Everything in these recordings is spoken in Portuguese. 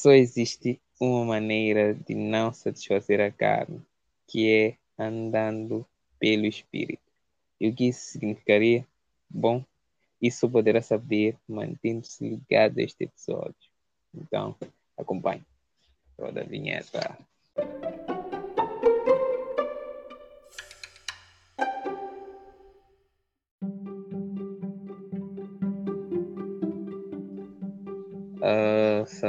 Só existe uma maneira de não satisfazer a carne, que é andando pelo Espírito. E o que isso significaria? Bom, isso poderá saber mantendo-se ligado a este episódio. Então, acompanhe. Roda a vinheta.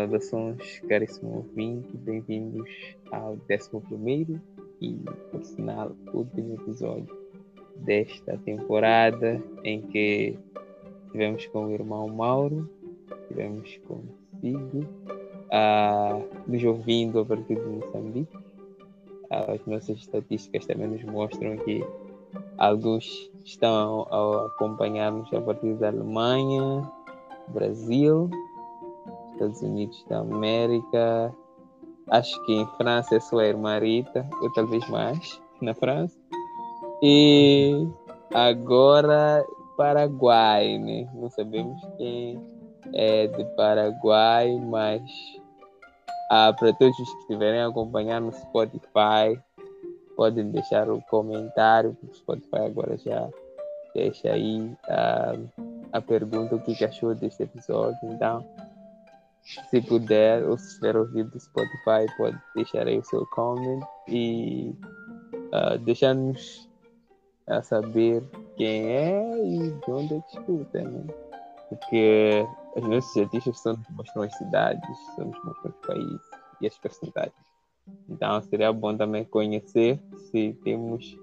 Saudações, caríssimo ouvinte, bem-vindos ao 11 e, por sinal, último episódio desta temporada em que tivemos com o irmão Mauro, tivemos consigo, uh, nos ouvindo a partir de Moçambique. Uh, as nossas estatísticas também nos mostram que alguns estão a acompanhar-nos a partir da Alemanha, Brasil, Estados Unidos da América, acho que em França é sua irmã Rita, ou talvez mais, na França. E agora Paraguai, né? Não sabemos quem é de Paraguai, mas ah, para todos os que estiverem acompanhando no Spotify, podem deixar o um comentário, porque o Spotify agora já deixa aí ah, a pergunta o que achou desse episódio. Então, se puder, ou se estiver ouvindo do Spotify, pode deixar aí o seu comment e uh, deixar-nos a saber quem é e de onde é que escuta, né? Porque as nossas só nos mostram as cidades, nos mostram os países e as percentagens. Então seria bom também conhecer se temos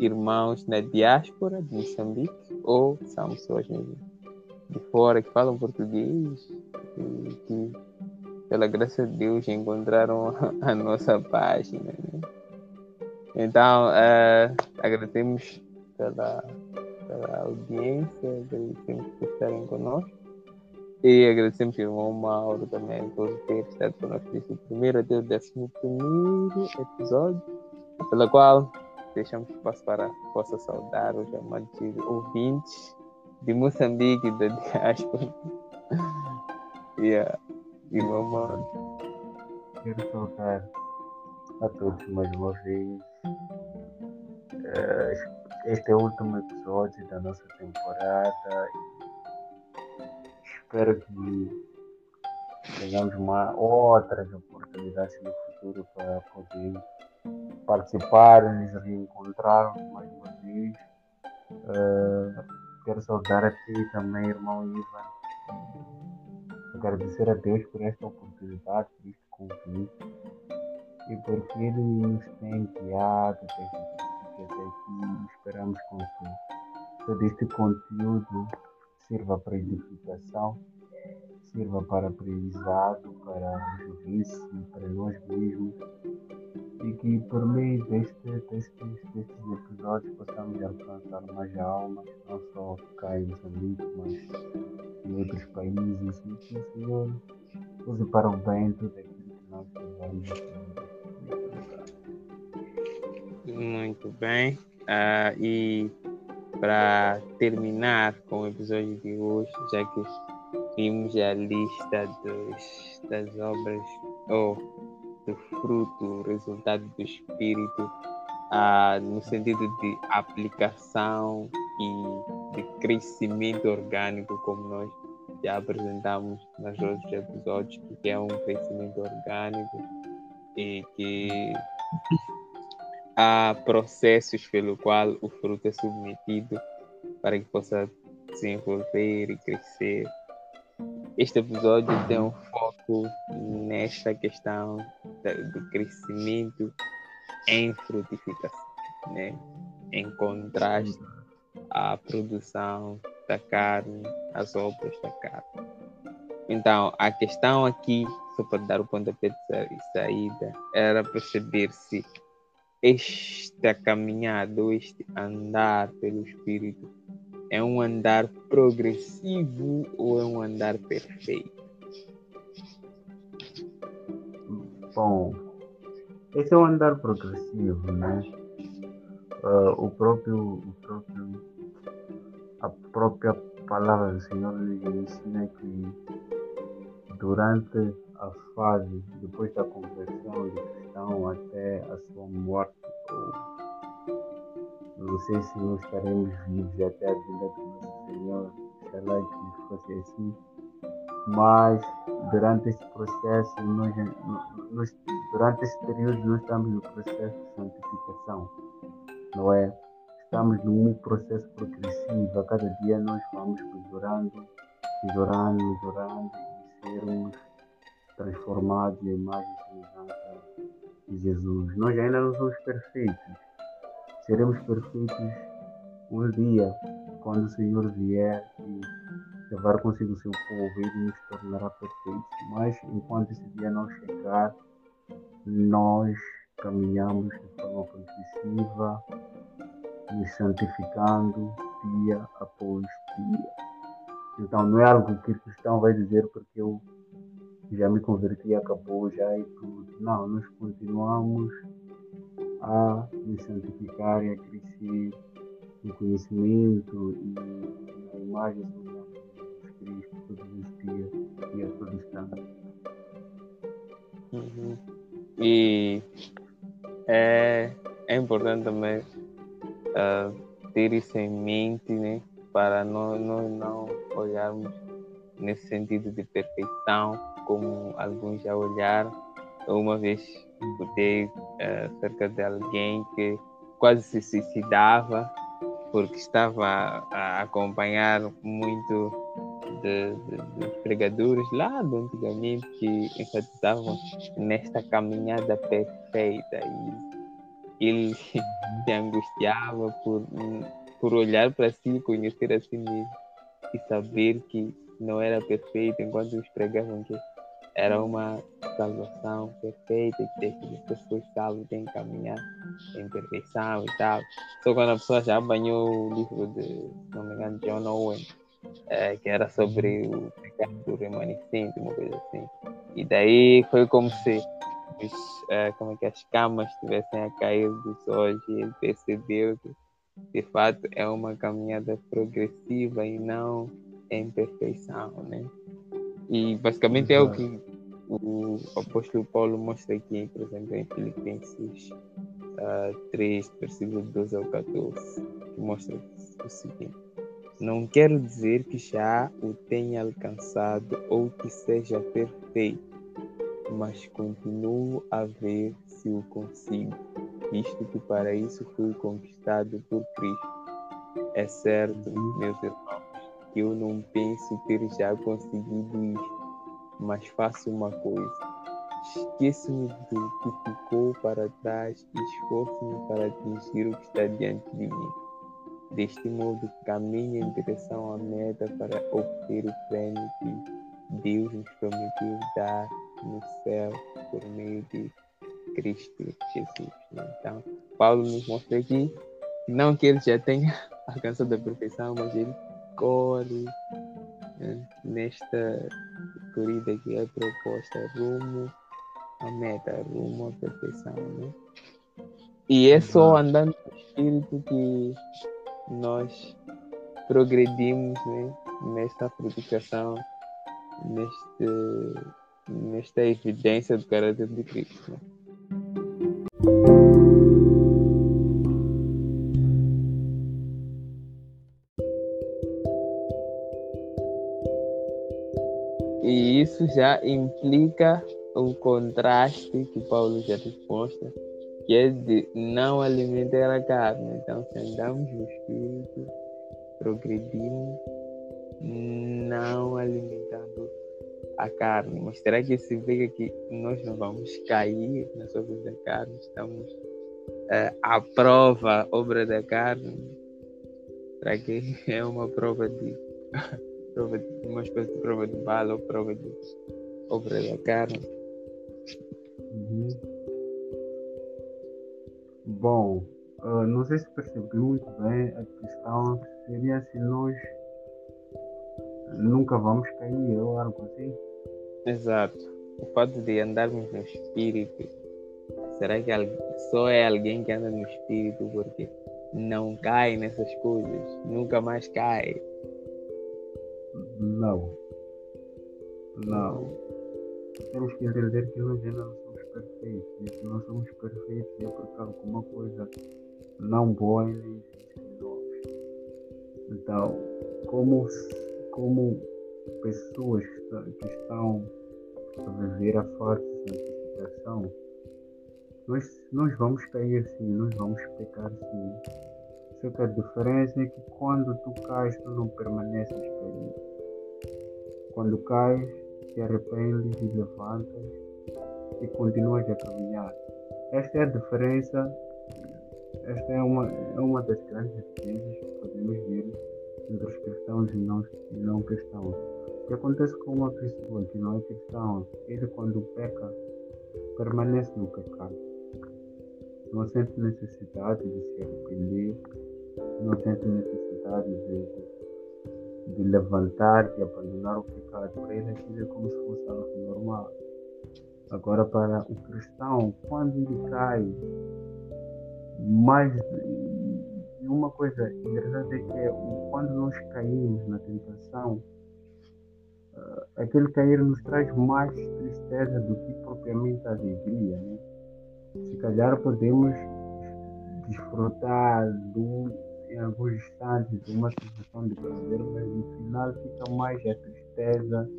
irmãos na diáspora de Moçambique ou são pessoas mesmo de fora que falam português e que, pela graça de Deus, encontraram a nossa página. Né? Então, uh, agradecemos pela, pela audiência, agradecemos por estarem conosco. E agradecemos ao irmão Mauro também por ter estado conosco desde primeiro até o décimo primeiro episódio, pela qual deixamos espaço para que possa saudar os amados ouvintes de Moçambique, da diáspora. E vamos. Quero saudar a todos mais uma vez. Uh, este é o último episódio da nossa temporada. Espero que tenhamos uma, outras oportunidades no futuro para poder participar, nos reencontrar mais uma vez. Uh, Quero saudar a ti também, irmão Ivan. Agradecer a Deus por esta oportunidade, por este convite e porque Ele nos tem guiado até aqui. Esperamos que todo este conteúdo sirva para edificação, sirva para aprendizado, para juízo, para nós mesmos e que por meio deste, destes, destes episódios possamos alcançar mais almas, não só cá em Moçambique, mas em outros países, e que o Senhor use para o bem tudo aquilo que nós fazemos. Muito bem. Uh, e para terminar com o episódio de hoje, já que vimos a lista dos, das obras, ou oh, do fruto, resultado do Espírito, ah, no sentido de aplicação e de crescimento orgânico, como nós já apresentamos nos outros episódios, que é um crescimento orgânico e que há processos pelo qual o fruto é submetido para que possa se envolver e crescer. Este episódio tem um foco nesta questão do crescimento em frutificação, né? em contraste à produção da carne, às obras da carne. Então, a questão aqui, só para dar o pontapé de saída, era perceber se esta caminhada, este andar pelo Espírito, é um andar progressivo ou é um andar perfeito? Bom, esse é um andar progressivo, né? Uh, o próprio, o próprio, a própria palavra do Senhor nos ensina que durante a fase depois da conversão do cristão até a sua morte, ou não sei se nós estaremos vivos até a vinda do nosso Senhor, lá que fosse assim, mas durante esse processo, nós, nós, durante esse período, nós estamos no processo de santificação, não é? Estamos num processo progressivo, a cada dia nós vamos melhorando, melhorando, melhorando e sermos transformados na imagem e semelhança de Jesus. Nós ainda não somos perfeitos, seremos perfeitos um dia, quando o Senhor vier e levar consigo seu povo, ele nos tornará perfeitos. Mas enquanto esse dia não chegar, nós caminhamos de forma progressiva, nos santificando dia após dia. Então não é algo que o cristão vai dizer porque eu já me converti e acabou já e tudo. Não, nós continuamos a nos santificar e a crescer no conhecimento e na imagem e a instante. Uhum. E é, é importante também uh, ter isso em mente, né? Para nós, nós não olharmos nesse sentido de perfeição, como alguns já olharam. Uma vez escutei uh, acerca de alguém que quase se suicidava porque estava a acompanhar muito de, de, de pregadores lá do antigamente que enfatizavam nesta caminhada perfeita e ele se angustiava por, por olhar para si, conhecer a si mesmo e saber que não era perfeito enquanto eles pregavam que era uma salvação perfeita que as pessoas salvas têm que caminhar em perfeição e tal. Só quando a pessoa já banhou o livro de, não me engano, John Owen, é, que era sobre o pecado remanescente, uma coisa assim. E daí foi como se os, é, como é que as camas estivessem a cair dos olhos e ele percebeu que de fato é uma caminhada progressiva e não em perfeição, né? E basicamente é o que o apóstolo Paulo mostra aqui, por exemplo, em Filipenses uh, 3, versículo 12 ao 14, que mostra o seguinte não quero dizer que já o tenha alcançado ou que seja perfeito, mas continuo a ver se o consigo, visto que para isso fui conquistado por Cristo. É certo, meus irmãos, que eu não penso ter já conseguido isto, mas faço uma coisa. Esqueço-me do que ficou para trás e esforço-me para atingir o que está diante de mim Deste modo, caminhe em direção à meta para obter o prêmio que Deus nos prometeu dar no céu por meio de Cristo Jesus. Então, Paulo nos mostra aqui, não que ele já tenha alcançado a perfeição, mas ele corre né, nesta corrida que é proposta rumo à meta, rumo à perfeição. Né? E é só andando no Espírito que nós progredimos né, nesta frutificação, neste, nesta evidência do caráter de Cristo. Né? E isso já implica o contraste que Paulo já mostra que é de não alimentar a carne. Então, se andamos no Espírito, progredimos não alimentando a carne. Mas será que significa que nós não vamos cair nas obras da carne? Estamos uh, à prova, obra da carne? Será que é uma prova de, prova de uma espécie de prova de bala ou prova de obra da carne? Uhum. Bom, uh, não sei se percebi muito bem a questão seria se nós nunca vamos cair ou algo assim. Exato. O fato de andarmos no espírito será que só é alguém que anda no espírito porque não cai nessas coisas? Nunca mais cai? Não. Não. Temos que entender que nós ainda não perfeitos. E se não somos perfeitos é porque alguma coisa não boa ainda existe em nós. Então, como, como pessoas que estão a viver a de santificação, nós, nós vamos cair sim, nós vamos pecar sim. Só que a diferença é que quando tu cais, tu não permaneces caído. Quando cais, te arrependes e levantas e continuas a caminhar. Esta é a diferença, esta é uma, é uma das grandes diferenças que podemos ver entre os cristãos e não, não cristãos. O que acontece com uma pessoa que não é cristã, ele quando peca, permanece no pecado. Não sente necessidade de se arrepender, não sente necessidade de, de levantar, de abandonar o pecado. Para ele aquilo é como se fosse algo normal. Agora, para o cristão, quando ele cai, mais. E uma coisa interessante é que quando nós caímos na tentação, uh, aquele cair nos traz mais tristeza do que propriamente alegria. Né? Se calhar podemos desfrutar do, em alguns instantes de uma sensação de prazer, mas no final fica mais a tristeza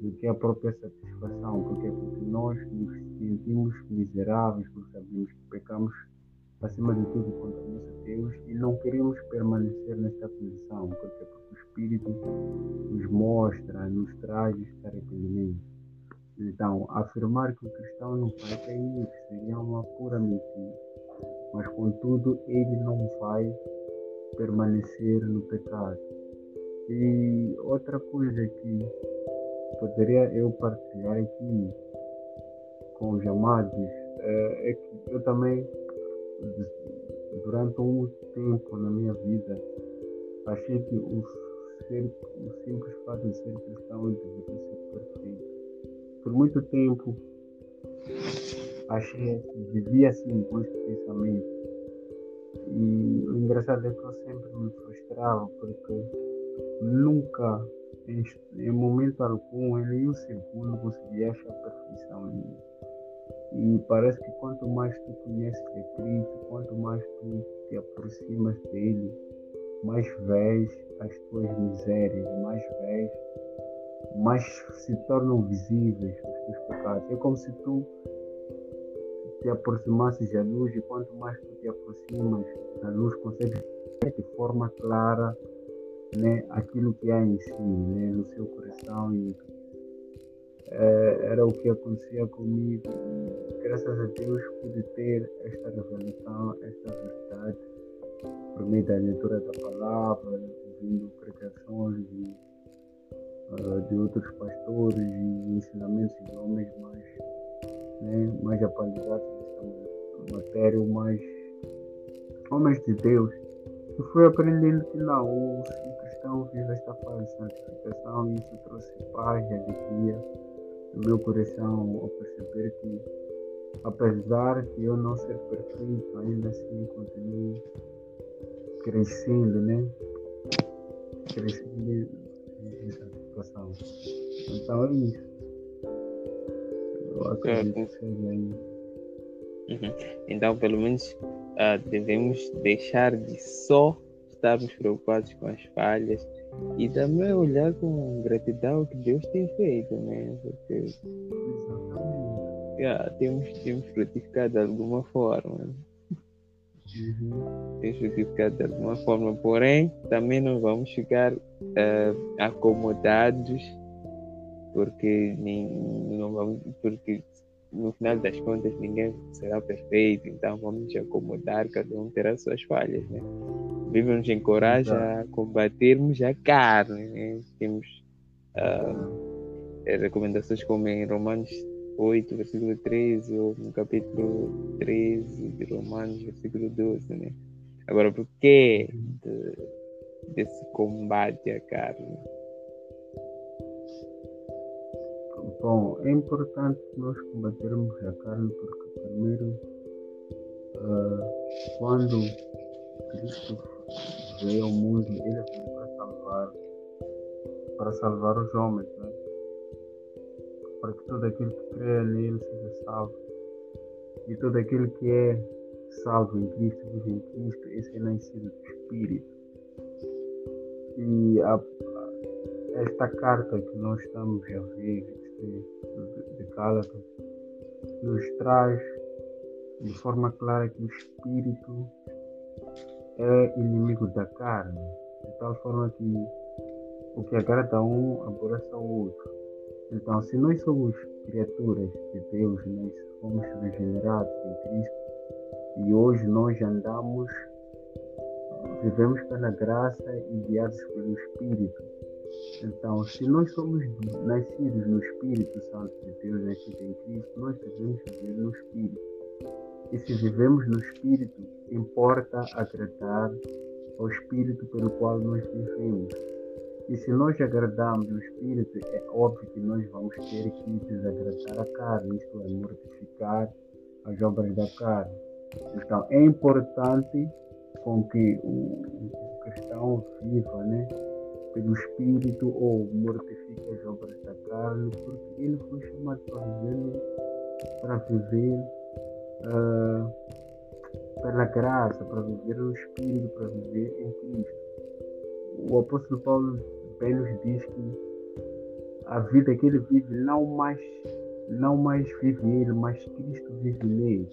do que a própria satisfação, porque, porque nós nos sentimos miseráveis, porque sabemos que pecamos acima de tudo contra o nosso Deus e não queremos permanecer nesta posição, porque, porque o Espírito nos mostra, nos traz este arrependimento. Então, afirmar que o cristão não vai cair seria uma pura mentira, mas contudo ele não vai permanecer no pecado. E outra coisa que poderia eu partilhar aqui com os amados é, é que eu também durante um tempo na minha vida, achei que o, ser, o simples fato de ser cristão deveria ser perfeito. Por muito tempo, achei que vivia assim com este pensamento. E o engraçado é que eu sempre me frustrava porque nunca, em, momento algum, em nenhum segundo, conseguia achar perfeição em mim. E parece que quanto mais tu conheces de Cristo, quanto mais tu te aproximas dele, mais vês as tuas misérias, mais vês, mais se tornam visíveis os teus pecados. É como se tu te aproximasses da luz e quanto mais tu te aproximas da luz, consegues ver de forma clara né, aquilo que há em si, né, no seu coração e é, era o que acontecia comigo. Graças a Deus pude ter esta revelação, esta verdade, por meio da leitura da palavra, ouvindo pregações de, uh, de outros pastores e ensinamentos de homens mais, né, mais atualizados nesta matéria, mais homens de Deus. E fui aprendendo que não, o cristão vive esta fase de santificação e isso trouxe paz e alegria no meu coração ao perceber que, apesar de eu não ser perfeito, ainda assim continuo crescendo, né? Crescendo nessa situação. Então é isso. Eu acredito que seja isso. Uhum. Então, pelo menos, uh, devemos deixar de só estarmos preocupados com as falhas e também olhar com gratidão o que Deus tem feito, né? Porque yeah, temos, temos frutificado de alguma forma. Uhum. Temos frutificado de alguma forma, porém, também não vamos ficar uh, acomodados porque, nem, não vamos, porque no final das contas ninguém será perfeito, então vamos nos acomodar, cada um terá suas falhas, né? Bíblia nos encoraja a combatermos a carne. Né? Temos uh, recomendações como em Romanos 8, versículo 13, ou no capítulo 13 de Romanos, versículo 12. Né? Agora, por que de, desse combate à carne? Bom, é importante nós combatermos a carne porque Primeiro, uh, quando Cristo veio ao mundo, ele veio para salvar, para salvar os homens, né? para que todo aquele que crê nele seja salvo. E todo aquele que é salvo em Cristo, vive em Cristo, esse é nascido do Espírito. E a, esta carta que nós estamos a ver, este, de Gálatas, nos traz de forma clara que o Espírito é inimigo da carne, de tal forma que o que agrada a um aborrece ao outro. Então, se nós somos criaturas de Deus, nós fomos regenerados em Cristo e hoje nós andamos, vivemos pela graça e guiados pelo Espírito. Então, se nós somos nascidos no Espírito Santo de Deus, nascidos em Cristo, nós devemos viver no Espírito. E se vivemos no Espírito, importa agradar ao Espírito pelo qual nós vivemos. E se nós agradamos o Espírito, é óbvio que nós vamos ter que desagradar a carne, isto é, mortificar as obras da carne. Então, é importante com que o cristão viva né, pelo Espírito ou mortifique as obras da carne, porque ele foi chamado para viver, para viver uh, pela graça, para viver no Espírito, para viver em Cristo. O apóstolo Paulo bem nos diz que a vida que ele vive não mais não mais vive ele, mas Cristo vive nele,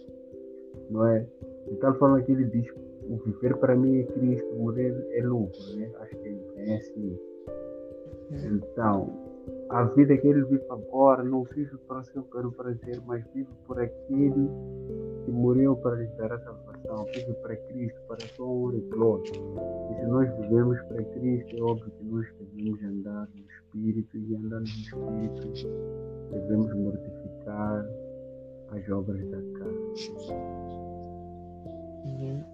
não é? De tal forma que ele diz o viver para mim é Cristo, morrer é lucro, né? Acho que é assim. Então, a vida que ele vive agora não vive para o seu pelo prazer, mas vive por aquele que morreu para lhe dar a salvação, vive para Cristo, para a sua honra e glória. E se nós vivemos para Cristo, é óbvio que nós devemos andar no Espírito, e andando no Espírito, devemos mortificar as obras da carne.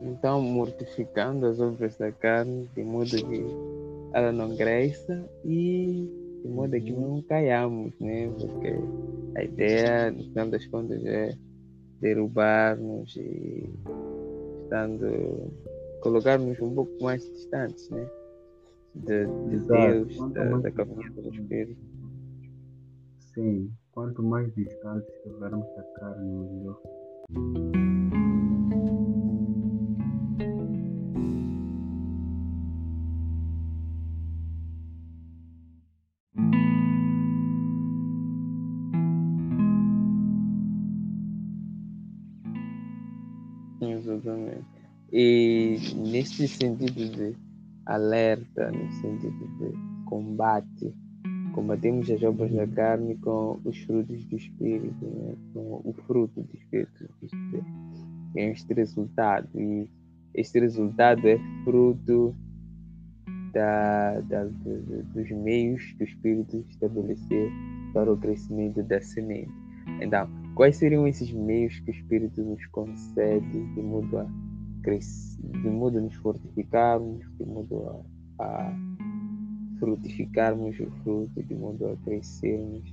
Então, mortificando as obras da carne, de modo que ela não cresça e de modo que uhum. não caiamos, né? Porque a ideia, no final das contas, é derrubar-nos e estando, colocar-nos um pouco mais distantes, né? De, de Deus, da, da caminhada do Espírito. Sim, quanto mais distantes estivermos da carne, melhor. E neste sentido de alerta, no sentido de combate, combatemos as obras da carne com os frutos do Espírito, né? com o fruto do Espírito. Tem este resultado. E este resultado é fruto da, da, dos meios que o Espírito estabeleceu para o crescimento da semente. Então, quais seriam esses meios que o Espírito nos concede de a de modo a nos fortificarmos, de modo a, a frutificarmos o fruto, de modo a crescermos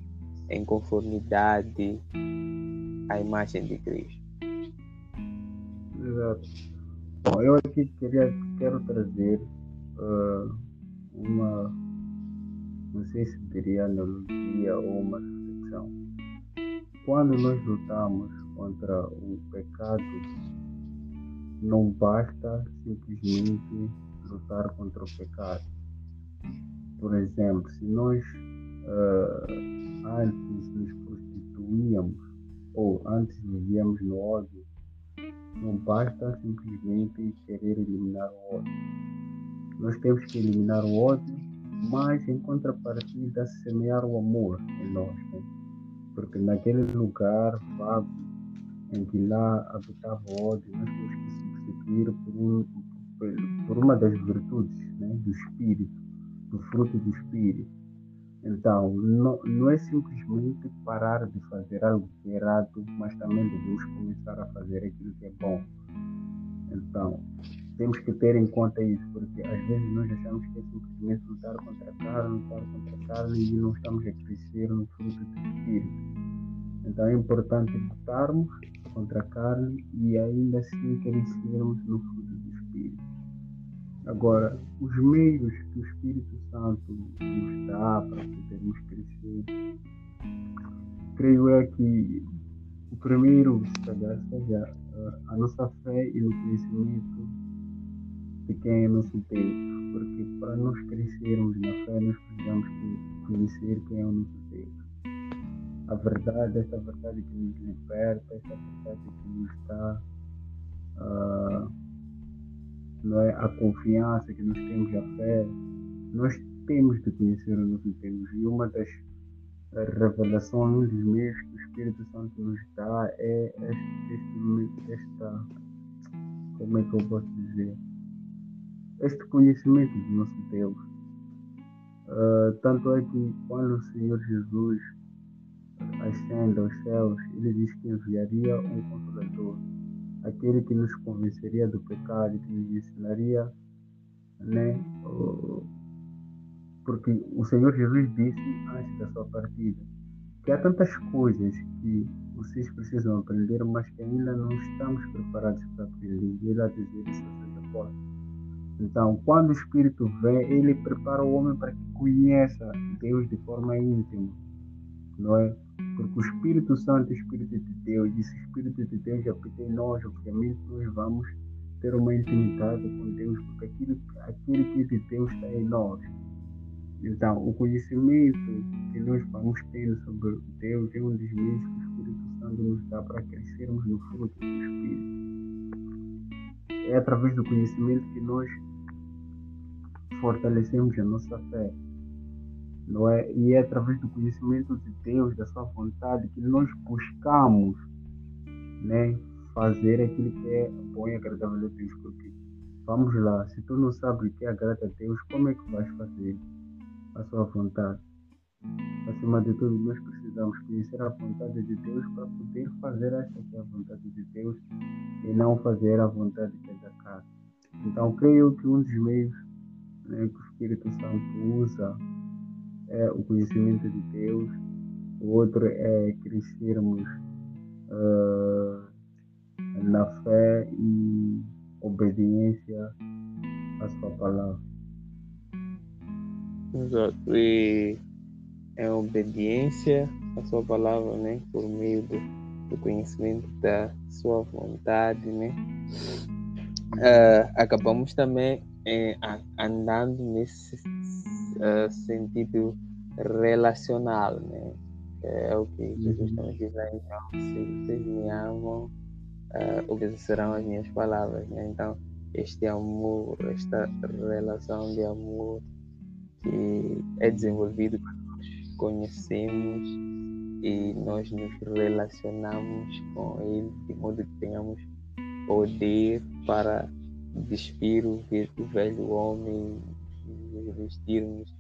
em conformidade à imagem de Cristo. Exato. Bom, eu aqui queria, quero trazer uh, uma, não sei se diria analogia ou uma reflexão. Quando nós lutamos contra o pecado não basta simplesmente lutar contra o pecado. Por exemplo, se nós uh, antes nos prostituíamos ou antes vivíamos no ódio, não basta simplesmente querer eliminar o ódio. Nós temos que eliminar o ódio, mas em contrapartida semear o amor em nós. Né? Porque naquele lugar vago em que lá habitava o ódio, nós temos substituir por, um, por uma das virtudes né, do Espírito, do fruto do Espírito. Então, não, não é simplesmente parar de fazer algo que é errado, mas também devemos começar a fazer aquilo que é bom. Então, temos que ter em conta isso, porque às vezes nós achamos que é simplesmente lutar contra a carne, lutar contra a carne e não estamos a crescer no fruto do Espírito. Então é importante lutarmos contra a carne e ainda assim crescermos no fruto do Espírito. Agora, os meios que o Espírito Santo nos dá para podermos crescer, creio é que o primeiro, seja a nossa fé e no conhecimento de quem é nosso Deus, porque para nós crescermos na fé nós precisamos conhecer quem é o nosso Deus a verdade, essa verdade que nos liberta, essa verdade que nos dá uh, não é, a confiança que nós temos, a fé. Nós temos de conhecer o nosso Deus e uma das revelações, um dos meios que o Espírito Santo nos dá é este, este, esta, como é que eu posso dizer, este conhecimento do nosso Deus. Uh, tanto é que quando o Senhor Jesus ascende aos céus, ele diz que enviaria um consolador, aquele que nos convenceria do pecado, que nos ensinaria, né? Porque o Senhor Jesus disse antes da sua partida que há tantas coisas que vocês precisam aprender, mas que ainda não estamos preparados para aprender. Ele a dizer isso seja forte. Então, quando o Espírito vem, ele prepara o homem para que conheça Deus de forma íntima, não é? Porque o Espírito Santo é o Espírito de Deus, e se o Espírito de Deus habita em nós, obviamente nós vamos ter uma intimidade com Deus, porque aquilo, aquilo que é de Deus está em nós. Então, o conhecimento que nós vamos ter sobre Deus é um dos meios que o Espírito Santo nos dá para crescermos no fruto do Espírito. É através do conhecimento que nós fortalecemos a nossa fé não é? E é através do conhecimento de Deus, da sua vontade, que nós buscamos, né, fazer aquilo que é bom e agradável a Deus. Porque, vamos lá, se tu não sabes o que agrada a Deus, como é que vais fazer a sua vontade? Acima de tudo, nós precisamos conhecer a vontade de Deus para poder fazer essa que é a vontade de Deus e não fazer a vontade que é da carne. Então, creio que um dos meios né, que o Espírito Santo usa é o conhecimento de Deus, o outro é crescermos uh, na fé e obediência à sua palavra. Exato. E é obediência à sua palavra, né? Por meio do, do conhecimento da sua vontade, né? Uh, acabamos também eh, andando nesse uh, sentido relacional, né? É o que Jesus uhum. também diz lá, então, se vocês me amam, uh, obedecerão as minhas palavras, né? Então, este amor, esta relação de amor que é desenvolvido quando nós conhecemos e nós nos relacionamos com Ele de modo que tenhamos poder para despir o velho homem nos vestirmos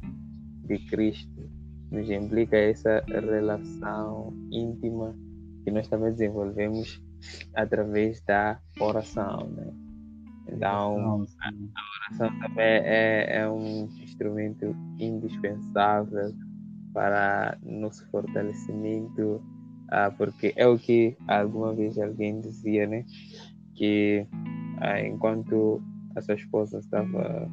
de Cristo nos implica essa relação íntima que nós também desenvolvemos através da oração, né? Então, a, oração também é, é um instrumento indispensável para nosso fortalecimento, ah, porque é o que alguma vez alguém dizia, né? Que ah, enquanto a sua esposa estava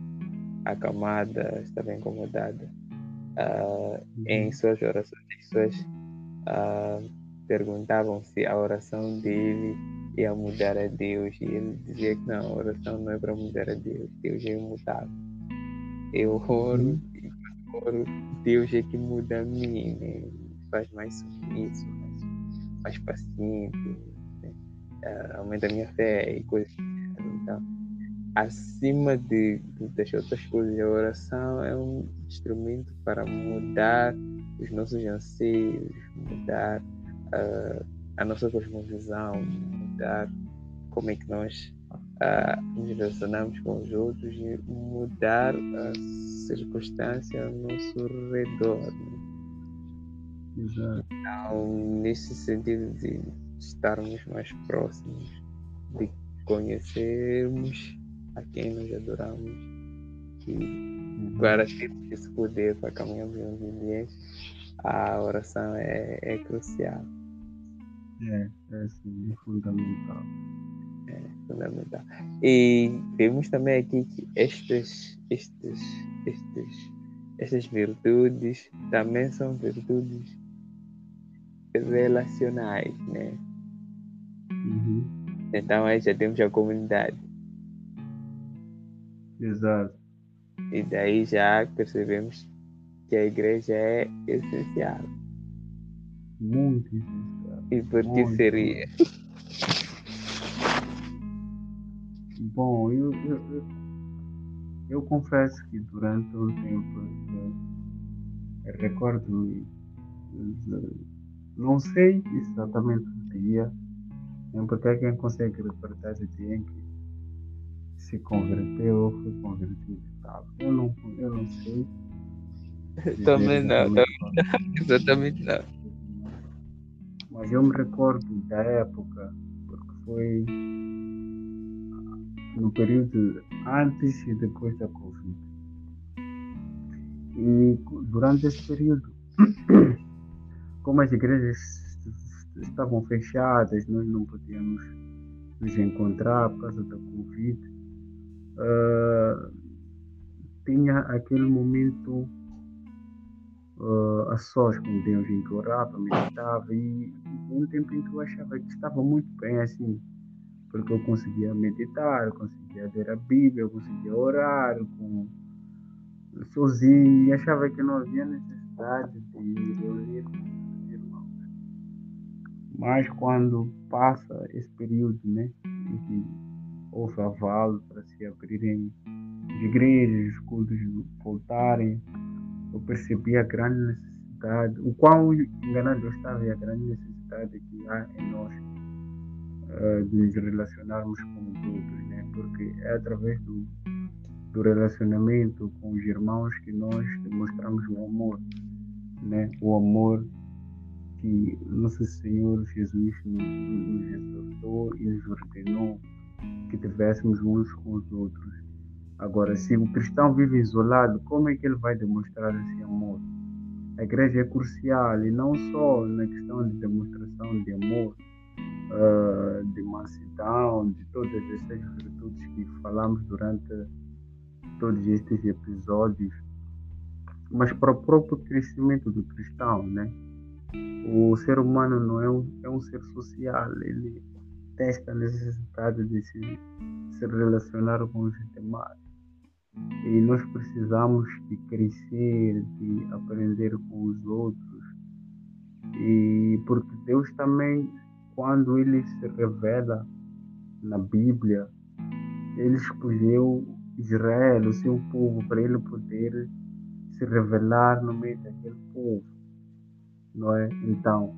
acamada, estava incomodada, uh, em suas orações, as pessoas uh, perguntavam se a oração dele ia mudar a Deus e ele dizia que não, a oração não é para mudar a Deus, Deus é imutável. Eu oro uhum. e oro, Deus é que muda a mim, né? faz mais submisso, mais, mais paciente, né? uh, aumenta a minha fé e coisas. Então, acima de, de, das outras coisas, a oração é um instrumento para mudar os nossos anseios, mudar uh, a nossa cosmovisão, mudar como é que nós uh, nos relacionamos com os outros e mudar a circunstância ao nosso redor. Né? Exato. Então, nesse sentido de estarmos mais próximos, de conhecermos a quem nós adoramos. E uhum. para termos esse poder para caminharmos em obediência, a oração é, é crucial. É, é sim, é fundamental. É fundamental. E vemos também aqui que estas, estas, estas, estas virtudes também são virtudes relacionais, né? Uhum. Então aí já temos a comunidade. Exato. E daí já percebemos que a igreja é essencial. Muito essencial. E por que seria? Bom, eu, eu, eu, eu confesso que durante um tempo eu recordo-me, de- não sei exatamente o dia, porque é quem consegue recordar o dia em que se converteu ou foi convertido e tal. Eu não, eu não sei. Também não, exatamente quando. Exatamente não. Mas eu me recordo da época, porque foi no período antes e depois da Covid. E durante esse período, como as igrejas estavam fechadas, nós não podíamos nos encontrar por causa da Covid, ah, tinha aquele momento ah, a sós com Deus em que orava, meditava e um tempo em que eu achava que estava muito bem assim, porque eu conseguia meditar, eu conseguia ler a Bíblia, eu conseguia orar com, sozinho e achava que não havia necessidade de reunir com os irmãos. Mas quando passa esse período, né, em que houve aval para se abrirem as igrejas, os cultos voltarem, eu percebi a grande necessidade, o quão enganado eu estava e a grande necessidade que há em nós eh, de nos relacionarmos com os outros, né? porque é através do, do relacionamento com os irmãos que nós demonstramos o amor, né? o amor que nosso Senhor Jesus nos, nos exortou e nos ordenou que tivéssemos uns com os outros. Agora, se o cristão vive isolado, como é que ele vai demonstrar esse amor? A igreja é crucial e não só na questão de demonstração de amor, ah, de mansidão, de todas essas virtudes que falamos durante todos estes episódios, mas para o próprio crescimento do cristão, né? O ser humano não é um, é um ser social, ele tem esta necessidade de se, se relacionar com os demais. E nós precisamos de crescer, de aprender com os outros. E porque Deus também, quando ele se revela na Bíblia, ele escolheu Israel, o seu povo, para ele poder se revelar no meio daquele povo. Não é? Então,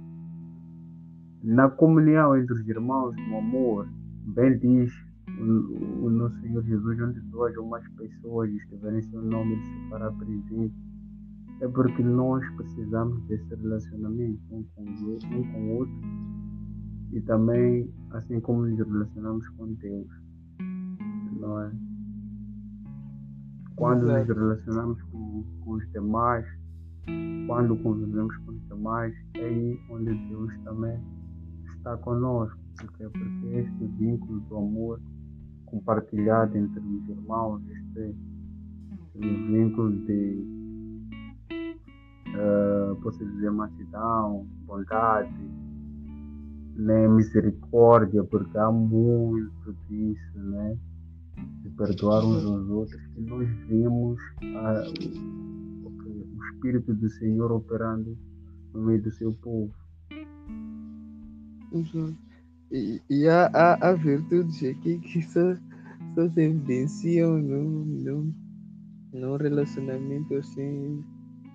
na comunhão entre os irmãos, no amor, bem diz o, o nosso Senhor Jesus, onde duas ou mais pessoas estiverem em seu nome, ele se fará presente. É porque nós precisamos desse relacionamento um com, um com o outro e também assim como nos relacionamos com Deus. Não é? Quando nos Exato. relacionamos com, com os demais, quando convivemos com os demais, é aí onde Deus também está conosco. Porque, porque este vínculo do amor compartilhado entre os irmãos, este, vínculo de, eh, posso dizer, mansidão, bondade, né, misericórdia, porque há muito disso, né? De perdoar uns aos outros, que nós vemos ah, o, o Espírito do Senhor operando no meio do seu povo. Uhum. E, e há, há, há virtudes aqui que só, só se evidenciam num, num, num relacionamento assim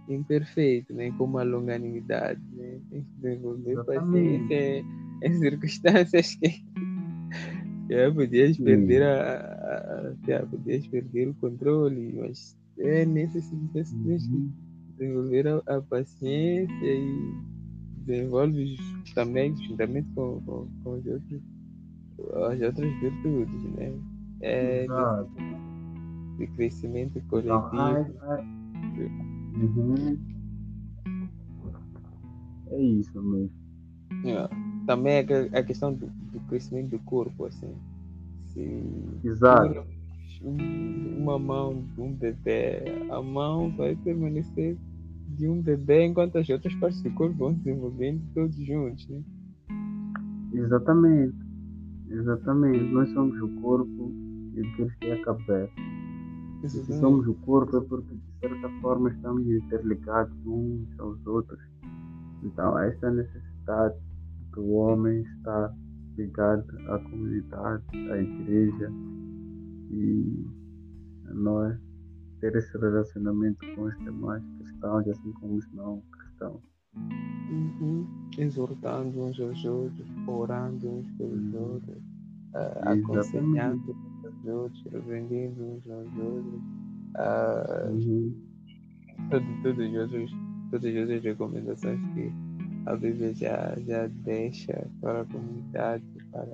imperfeito, né? como a longanimidade. Né? Tem que desenvolver Exatamente. paciência em circunstâncias que já podias perder a, a- a- já podias perder o controle, mas é que Uhum. desenvolver a, a paciência e desenvolve também juntamente com, com, com os outros, as outras virtudes, né? É Exato. de crescimento Então, coletivo. ai- ai- Uhum. É isso mesmo. É. também é a questão do, do crescimento do corpo, assim. Se Exato. uma mão de um bebê, a mão vai permanecer de um bebê enquanto as outras partes do corpo vão desenvolvendo todos juntos, né? Exatamente. Exatamente. Nós somos o corpo e Deus é a cabeça. Se somos o corpo é porque de certa forma estamos interligados uns aos outros. Então esta necessidade do homem está ligado à comunidade, à igreja e a nós ter esse relacionamento com os demais cristãos, assim como os não cristãos. Uhum. Exortando uns aos outros, orando uns pelos uhum. outros, uh, aconselhando uns aos outros, repreendendo uns aos outros. Uh, uhum. todas, as outras, todas as recomendações que a Bíblia já, já deixa para a comunidade, para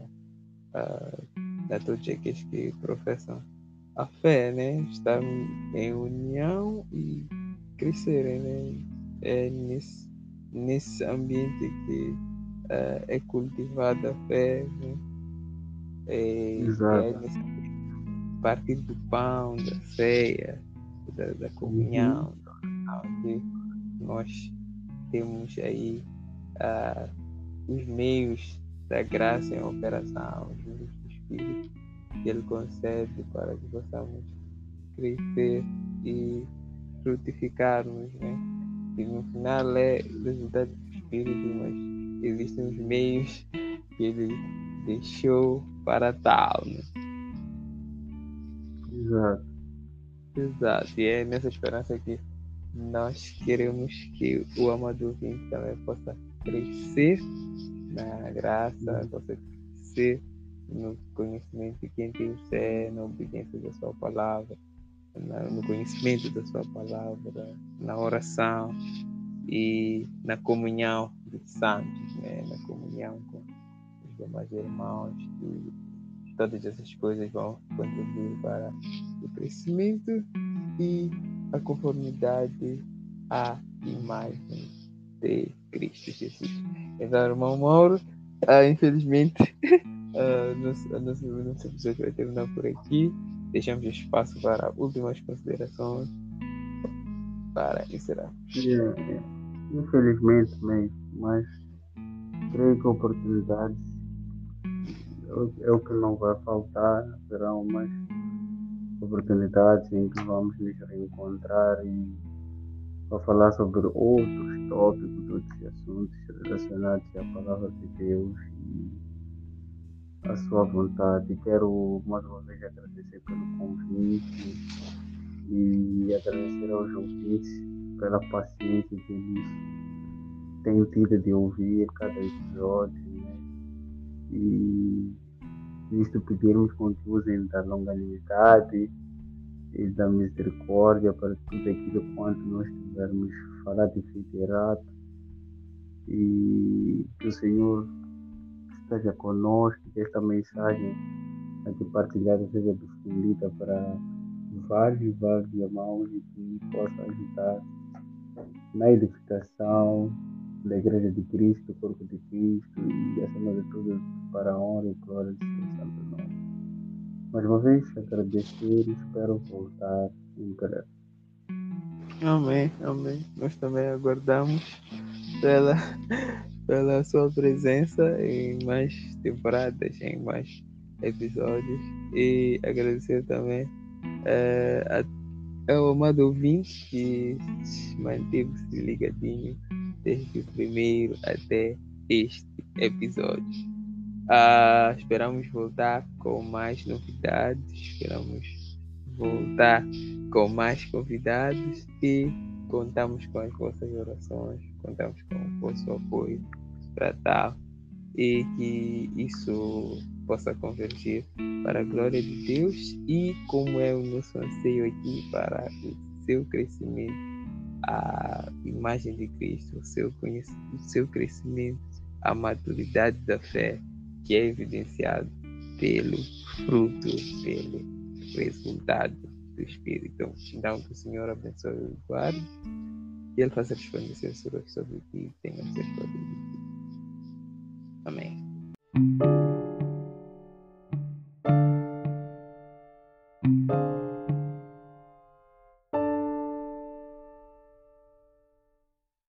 uh, todos aqueles que professam a fé, né? Estar em união e crescerem, né? É nesse, nesse ambiente que uh, é cultivada a fé, né? É, Exato. É partir do pão, da ceia, da, da comunhão, uhum. que nós temos aí uh, os meios da graça em operação, os meios do Espírito que Ele concede para que possamos crescer e frutificarmos, né? E no final é resultado do Espírito, mas existem os meios que Ele deixou para tal, né? Exato. Exato. E é nessa esperança que nós queremos que o amado ouvinte também possa crescer na graça, uhum. possa crescer no conhecimento de quem Deus é, na obediência da sua palavra, no conhecimento da sua palavra, na oração e na comunhão dos santos, né? na comunhão com os demais irmãos. E todas essas coisas vão contribuir para o crescimento e a conformidade à imagem de Cristo Jesus. Então, irmão Mauro, uh, infelizmente, uh, nosso, nosso, nosso episódio vai terminar por aqui. Deixamos espaço para últimas considerações para encerrar. Yeah, yeah. Infelizmente mesmo, mas creio que oportunidades é o que não vai faltar, serão mais oportunidades em que vamos nos reencontrar e para falar sobre outros tópicos, outros assuntos relacionados à palavra de Deus e a sua vontade. Quero mais uma vez agradecer pelo convite e agradecer aos ouvintes pela paciência que eles têm tido de ouvir cada episódio. Né? E visto pedirmos que usem da longanimidade e da misericórdia para tudo aquilo quanto nós tivermos falado e feito errado. E que o Senhor esteja conosco, esta mensagem aqui partilhada seja difundida para vários e vários irmãos e que possa ajudar na edificação da Igreja de Cristo, do corpo de Cristo e, acima de tudo, para a honra e glória do seu santo nome. Mais uma vez, agradecer e espero voltar em breve. Amém, amém. Nós também aguardamos pela, pela sua presença em mais temporadas, em mais episódios e agradecer também é, ao amado ouvinte que manteve-se ligadinho desde o primeiro até este episódio. Uh, esperamos voltar com mais novidades, esperamos voltar com mais convidados e contamos com as vossas orações, contamos com o vosso apoio para tal e que isso possa convergir para a glória de Deus e como é o nosso anseio aqui para o seu crescimento a imagem de Cristo, o seu, o seu crescimento, a maturidade da fé, que é evidenciado pelo fruto, pelo resultado do Espírito. Então, que o Senhor abençoe o guarde e Ele faça resplandecer sobre ti e tenha misericórdia Amém.